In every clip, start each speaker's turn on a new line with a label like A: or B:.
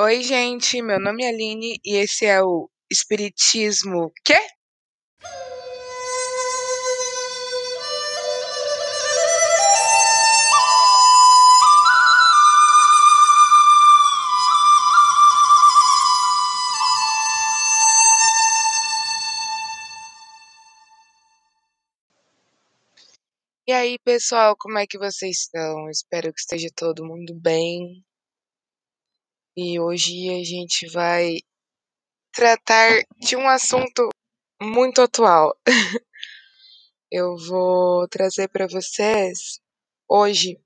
A: Oi, gente, meu nome é Aline e esse é o Espiritismo quê? E aí, pessoal, como é que vocês estão? Espero que esteja todo mundo bem. E hoje a gente vai tratar de um assunto muito atual. Eu vou trazer para vocês hoje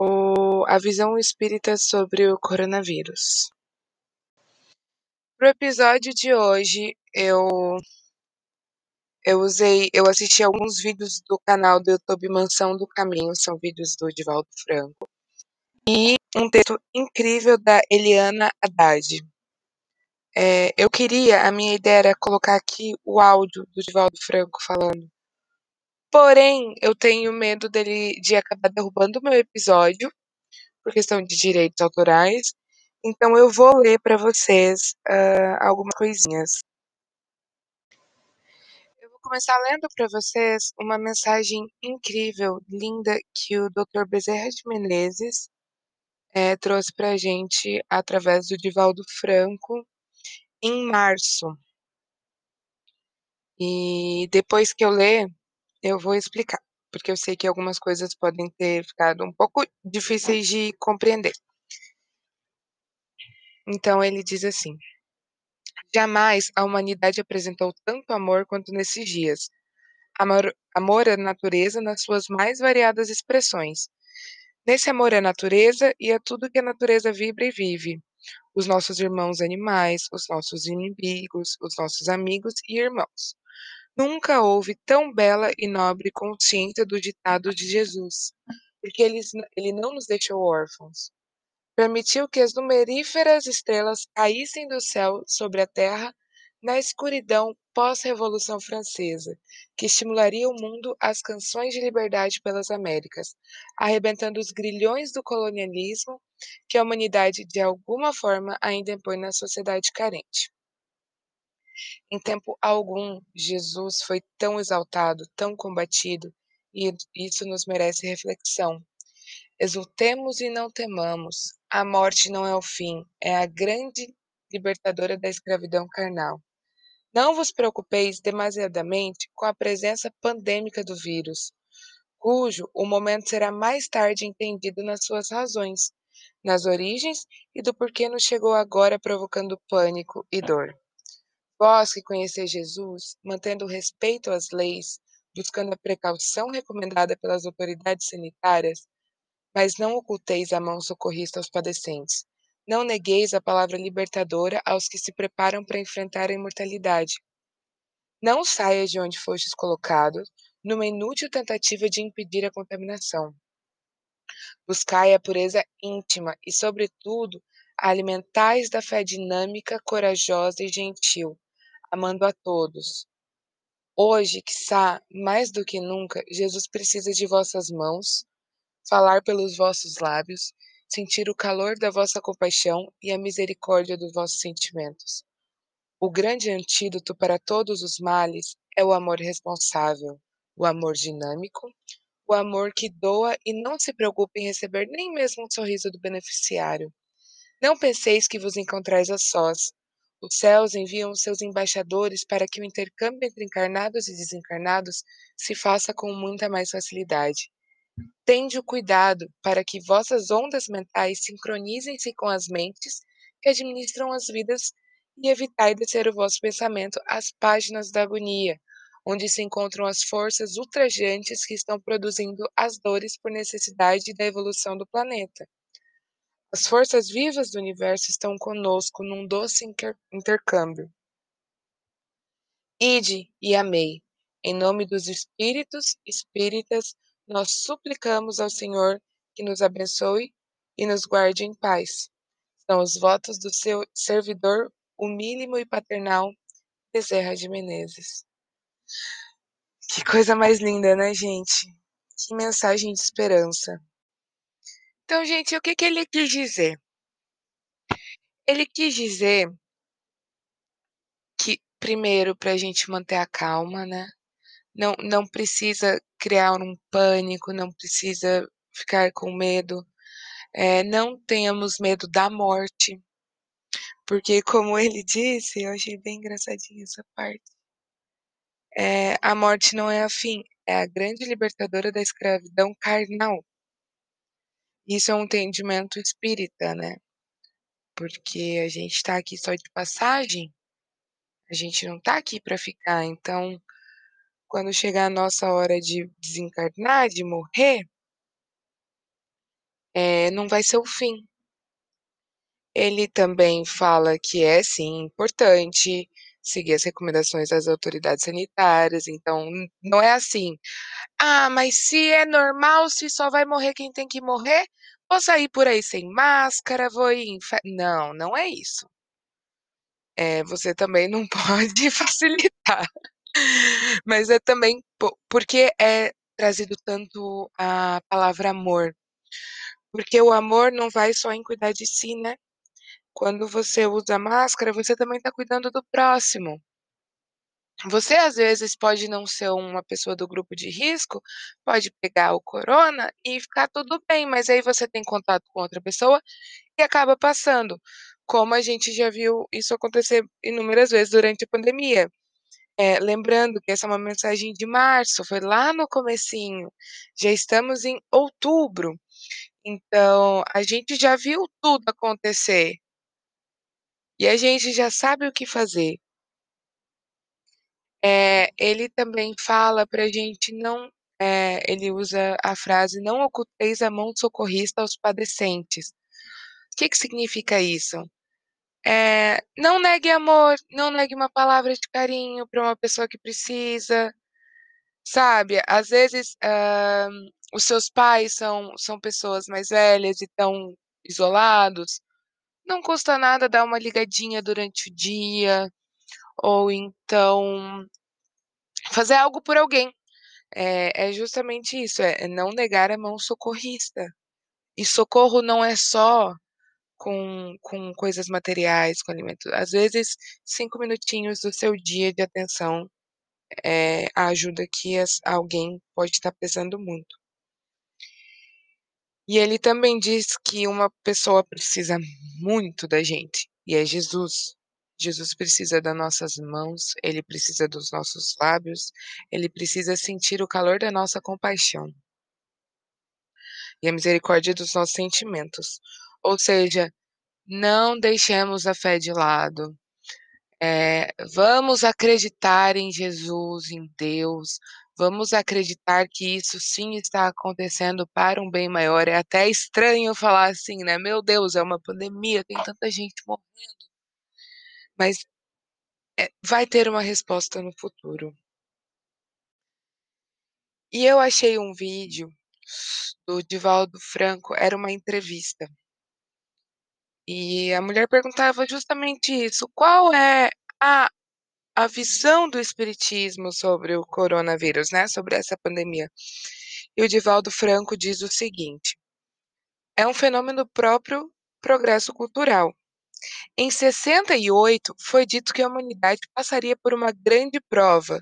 A: o, a visão espírita sobre o coronavírus. Pro episódio de hoje, eu eu usei, eu assisti alguns vídeos do canal do YouTube Mansão do Caminho, são vídeos do Divaldo Franco, e um texto incrível da Eliana Haddad. É, eu queria, a minha ideia era colocar aqui o áudio do Divaldo Franco falando. Porém, eu tenho medo dele de acabar derrubando o meu episódio por questão de direitos autorais. Então eu vou ler para vocês uh, algumas coisinhas. Eu vou começar lendo para vocês uma mensagem incrível, linda, que o Dr. Bezerra de Menezes é, trouxe para a gente através do Divaldo Franco em março. E depois que eu ler, eu vou explicar, porque eu sei que algumas coisas podem ter ficado um pouco difíceis de compreender. Então ele diz assim: Jamais a humanidade apresentou tanto amor quanto nesses dias. Amor, amor à natureza nas suas mais variadas expressões. Nesse amor à natureza e a tudo que a natureza vibra e vive. Os nossos irmãos animais, os nossos inimigos, os nossos amigos e irmãos. Nunca houve tão bela e nobre consciência do ditado de Jesus, porque ele, ele não nos deixou órfãos. Permitiu que as numeríferas estrelas caíssem do céu sobre a terra na escuridão pós-Revolução Francesa, que estimularia o mundo às canções de liberdade pelas Américas, arrebentando os grilhões do colonialismo que a humanidade de alguma forma ainda impõe na sociedade carente. Em tempo algum, Jesus foi tão exaltado, tão combatido, e isso nos merece reflexão. Exultemos e não temamos. A morte não é o fim, é a grande libertadora da escravidão carnal. Não vos preocupeis demasiadamente com a presença pandêmica do vírus, cujo o momento será mais tarde entendido nas suas razões, nas origens e do porquê nos chegou agora provocando pânico e dor. Vós que conheceis Jesus, mantendo o respeito às leis, buscando a precaução recomendada pelas autoridades sanitárias, mas não oculteis a mão socorrista aos padecentes. Não negueis a palavra libertadora aos que se preparam para enfrentar a imortalidade. Não saia de onde fostes colocado, numa inútil tentativa de impedir a contaminação. Buscai a pureza íntima e, sobretudo, alimentais da fé dinâmica, corajosa e gentil, amando a todos. Hoje, quiçá, mais do que nunca, Jesus precisa de vossas mãos, falar pelos vossos lábios, sentir o calor da vossa compaixão e a misericórdia dos vossos sentimentos. O grande antídoto para todos os males é o amor responsável, o amor dinâmico, o amor que doa e não se preocupa em receber nem mesmo um sorriso do beneficiário. Não penseis que vos encontrais a sós, os céus enviam seus embaixadores para que o intercâmbio entre encarnados e desencarnados se faça com muita mais facilidade. Tende o cuidado para que vossas ondas mentais sincronizem-se com as mentes que administram as vidas e evitai descer o vosso pensamento às páginas da agonia, onde se encontram as forças ultrajantes que estão produzindo as dores por necessidade da evolução do planeta. As forças vivas do universo estão conosco num doce intercâmbio. Ide e amei. Em nome dos espíritos espíritas, nós suplicamos ao Senhor que nos abençoe e nos guarde em paz. São os votos do seu servidor humílimo e paternal, Bezerra de Menezes. Que coisa mais linda, né, gente? Que mensagem de esperança. Então, gente, o que, que ele quis dizer? Ele quis dizer que, primeiro, pra gente manter a calma, né, não não precisa criar um pânico, não precisa ficar com medo, eh, não tenhamos medo da morte. Porque como ele disse, eu achei bem engraçadinho essa parte eh, a morte não é a fim, é a grande libertadora da escravidão carnal. Isso é um entendimento espírita, né, porque a gente tá aqui só de passagem, a gente não tá aqui pra ficar, então, quando chegar a nossa hora de desencarnar, de morrer eh, não vai ser o fim. Ele também fala que é sim importante seguir as recomendações das autoridades sanitárias, então não é assim: "Ah, mas se é normal, se só vai morrer quem tem que morrer, vou sair por aí sem máscara, vou ir em fe" não, não é isso. Eh, você também não pode facilitar. Mas é também po porque é trazido tanto a palavra amor? Porque o amor não vai só em cuidar de si, né. Quando você usa máscara, você também tá cuidando do próximo. Você às vezes pode não ser uma pessoa do grupo de risco, pode pegar o corona e ficar tudo bem, mas aí você tem contato com outra pessoa e acaba passando, como a gente já viu isso acontecer inúmeras vezes durante a pandemia. Eh, lembrando que essa é uma mensagem de março, foi lá no comecinho, já estamos em outubro, então a gente já viu tudo acontecer. E a gente já sabe o que fazer. Eh, ele também fala pra gente não eh, ele usa a frase: "Não oculteis a mão socorrista aos padecentes". Que que significa isso? Eh, não negue amor, não negue uma palavra de carinho pra uma pessoa que precisa, sabe. Às vezes, hã, os seus pais são são pessoas mais velhas e estão isolados, não custa nada dar uma ligadinha durante o dia, ou então fazer algo por alguém. É é justamente isso, é não negar a mão socorrista. E socorro não é só com com coisas materiais, com alimento, às vezes 5 minutinhos do seu dia de atenção, é a ajuda que as alguém pode estar precisando muito. E ele também diz que uma pessoa precisa muito da gente, e é Jesus. Jesus precisa das nossas mãos, ele precisa dos nossos lábios, ele precisa sentir o calor da nossa compaixão. E a misericórdia dos nossos sentimentos. Ou seja, não deixemos a fé de lado, eh, vamos acreditar em Jesus, em Deus, vamos acreditar que isso sim está acontecendo para um bem maior, é até estranho falar assim, né, "Meu Deus, é uma pandemia, tem tanta gente morrendo". Mas, eh, vai ter uma resposta no futuro. E eu achei um vídeo do Divaldo Franco, era uma entrevista. E a mulher perguntava justamente isso, qual é a a visão do espiritismo sobre o coronavírus, né, sobre essa pandemia. E o Divaldo Franco diz o seguinte: "É um fenômeno próprio progresso cultural. Em 68, foi dito que a humanidade passaria por uma grande prova,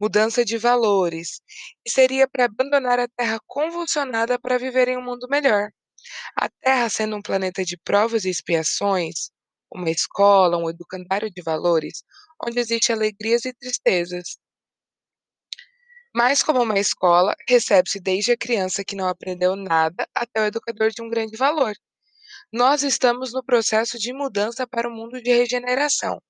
A: mudança de valores, e seria pra abandonar a terra convulsionada pra viver em um mundo melhor. A terra sendo um planeta de provas e expiações, uma escola, um educandário de valores, onde existe alegrias e tristezas. Mas como uma escola, recebe-se desde a criança que não aprendeu nada, até o educador de um grande valor. Nós estamos no processo de mudança para um mundo de regeneração,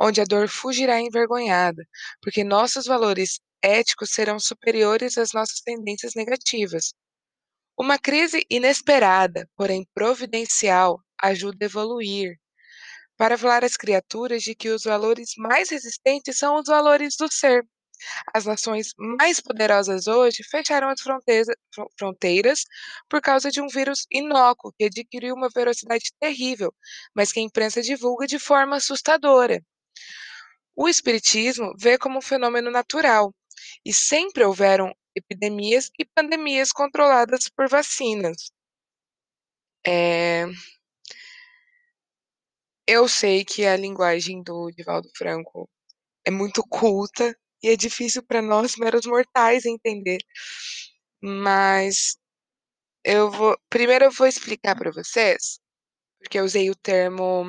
A: onde a dor fugirá envergonhada, porque nossos valores éticos serão superiores às nossas tendências negativas. Uma crise inesperada, porém providencial, ajuda a evoluir, para falar às criaturas de que os valores mais resistentes são os valores do ser. As nações mais poderosas hoje fecharam as fronteiras por causa de um vírus inócuo que adquiriu uma velocidade terrível, mas que a imprensa divulga de forma assustadora. O espiritismo vê como um fenômeno natural, e sempre houveram epidemias e pandemias controladas por vacinas. Eh Eu sei que a linguagem do Divaldo Franco é muito culta e é difícil para nós meros mortais entender. Mas eu vou primeiro eu vou explicar para vocês, porque eu usei o termo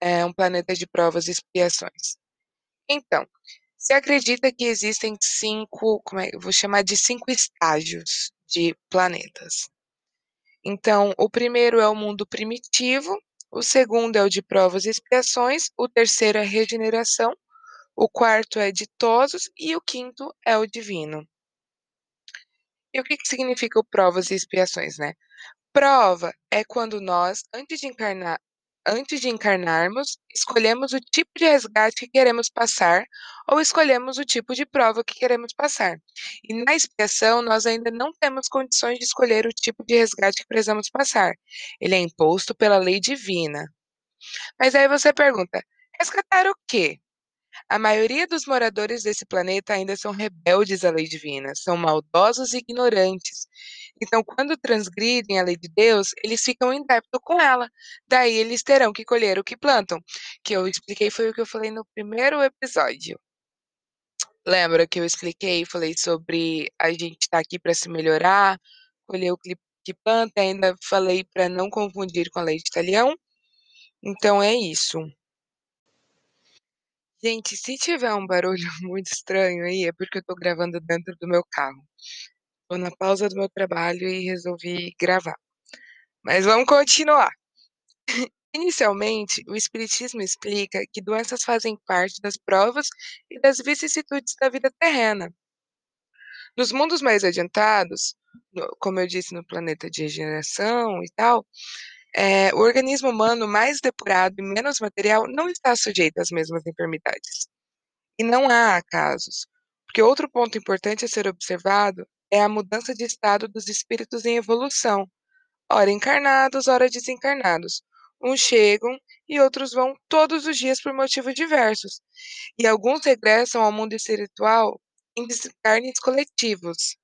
A: é, um planeta de provas e expiações. Então, se acredita que existem cinco, como é, eu vou chamar de cinco estágios de planetas. Então, o primeiro é o mundo primitivo, o segundo é o de provas e expiações, o terceiro é regeneração, o quarto é ditosos e o quinto é o divino. E o que, que significa o provas e expiações, né? Prova é quando nós, antes de encarnar, antes de encarnarmos, escolhemos o tipo de resgate que queremos passar ou escolhemos o tipo de prova que queremos passar. E na expiação, nós ainda não temos condições de escolher o tipo de resgate que precisamos passar. Ele é imposto pela lei divina. Mas aí você pergunta: resgatar o quê? A maioria dos moradores desse planeta ainda são rebeldes à lei divina, são maldosos e ignorantes. Então, quando transgridem a lei de Deus, eles ficam em débito com ela. Daí eles terão que colher o que plantam. Que eu expliquei foi o que eu falei no primeiro episódio. Lembra que eu expliquei falei sobre a gente estar tá aqui para se melhorar, colher o que planta, ainda falei para não confundir com a lei de Italião. Então é isso. Gente, se tiver um barulho muito estranho aí, é porque eu tô gravando dentro do meu carro. Tô na pausa do meu trabalho e resolvi gravar. Mas vamos continuar. Inicialmente, o Espiritismo explica que doenças fazem parte das provas e das vicissitudes da vida terrena. Nos mundos mais adiantados, como eu disse, no planeta de regeneração e tal, é, o organismo humano mais depurado e menos material não está sujeito às mesmas enfermidades. E não há acasos, porque outro ponto importante a ser observado é a mudança de estado dos espíritos em evolução, ora encarnados, ora desencarnados. Uns chegam e outros vão todos os dias por motivos diversos, e alguns regressam ao mundo espiritual em desencarnes coletivos,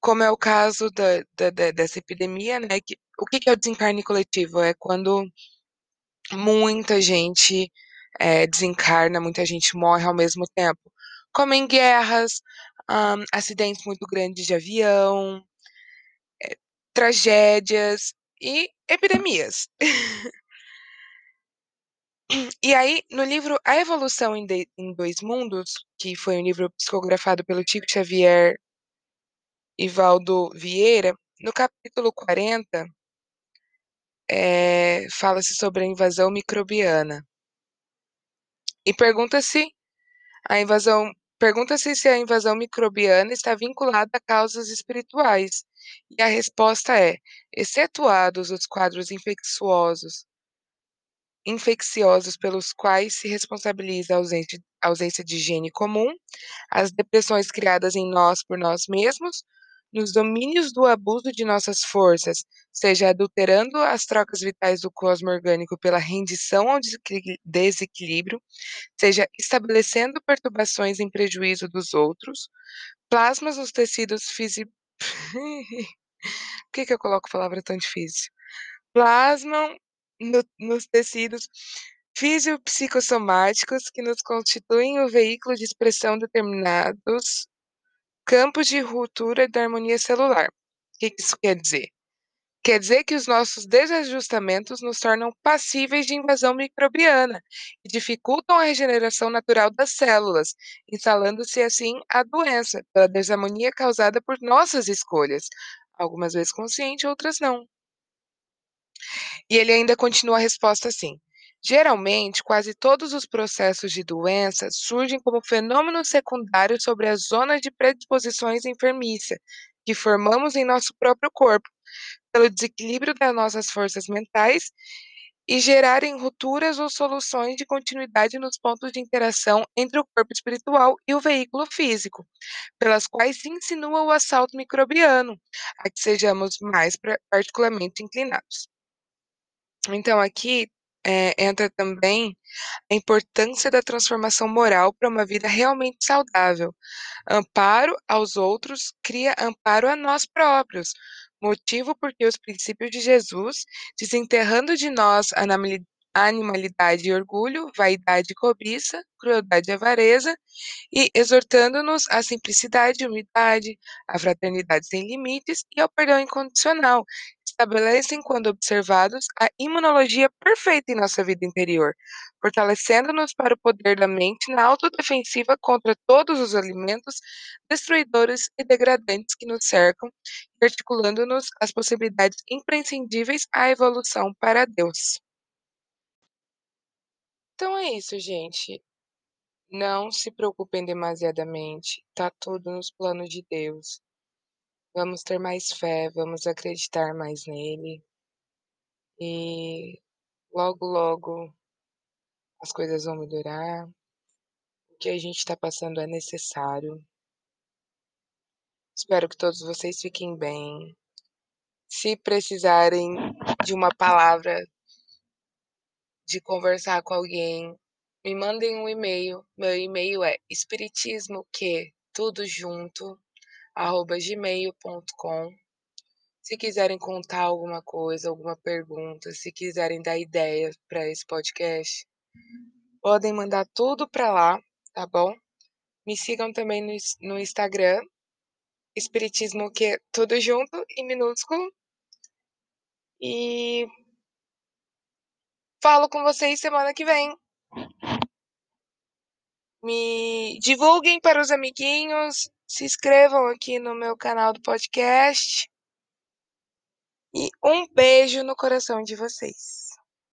A: como é o caso da, da, dessa epidemia, né? O que, é o desencarne coletivo? É quando muita gente é, desencarna, muita gente morre ao mesmo tempo, como em guerras, um, acidentes muito grandes de avião, é, tragédias e epidemias. E aí, no livro A Evolução em, de, em Dois Mundos, que foi um livro psicografado pelo Chico Xavier Ivaldo Vieira, no capítulo 40, é, fala-se sobre a invasão microbiana. E pergunta-se a invasão pergunta-se se a invasão microbiana está vinculada a causas espirituais. E a resposta é: excetuados os quadros infecciosos infecciosos pelos quais se responsabiliza a ausência, a ausência de higiene comum, as depressões criadas em nós por nós mesmos, nos domínios do abuso de nossas forças, seja adulterando as trocas vitais do cosmo orgânico pela rendição ao desequilíbrio, seja estabelecendo perturbações em prejuízo dos outros, plasmas nos tecidos físicos. Por que, que eu coloco palavra tão difícil? Plasmam no, nos tecidos fisiopsicossomáticos que nos constituem o veículo de expressão determinados campos de ruptura da harmonia celular. O que isso quer dizer? Quer dizer que os nossos desajustamentos nos tornam passíveis de invasão microbiana e dificultam a regeneração natural das células, instalando-se assim a doença, pela desarmonia causada por nossas escolhas, algumas vezes consciente, outras não. E ele ainda continua a resposta assim: Geralmente, quase todos os processos de doença surgem como fenômeno secundário sobre as zonas de predisposições enfermiça que formamos em nosso próprio corpo, pelo desequilíbrio das nossas forças mentais e gerarem rupturas ou soluções de continuidade nos pontos de interação entre o corpo espiritual e o veículo físico, pelas quais se insinua o assalto microbiano, a que sejamos mais particularmente inclinados. Então, aqui é, entra também a importância da transformação moral para uma vida realmente saudável. Amparo aos outros cria amparo a nós próprios, motivo porque os princípios de Jesus, desenterrando de nós a animalidade e orgulho, vaidade e cobiça, crueldade e avareza, e exortando-nos à simplicidade, humildade, à fraternidade sem limites e ao perdão incondicional. Estabelecem, quando observados, a imunologia perfeita em nossa vida interior, fortalecendo-nos para o poder da mente na autodefensiva contra todos os alimentos destruidores e degradantes que nos cercam, articulando-nos às possibilidades imprescindíveis à evolução para Deus. Então é isso, gente. Não se preocupem demasiadamente, tá tudo nos planos de Deus. Vamos ter mais fé, vamos acreditar mais nele. E logo, logo as coisas vão melhorar. O que a gente está passando é necessário. Espero que todos vocês fiquem bem. Se precisarem de uma palavra, de conversar com alguém, me mandem um e-mail. Meu e-mail é espiritismo que tudo junto arroba gmail.com. Se quiserem contar alguma coisa, alguma pergunta, se quiserem dar ideias para esse podcast, podem mandar tudo para lá, tá bom? Me sigam também no, no Instagram, Espiritismo que tudo junto em minúsculo. E falo com vocês semana que vem. Me divulguem para os amiguinhos, se inscrevam aqui no meu canal do podcast. E um beijo no coração de vocês.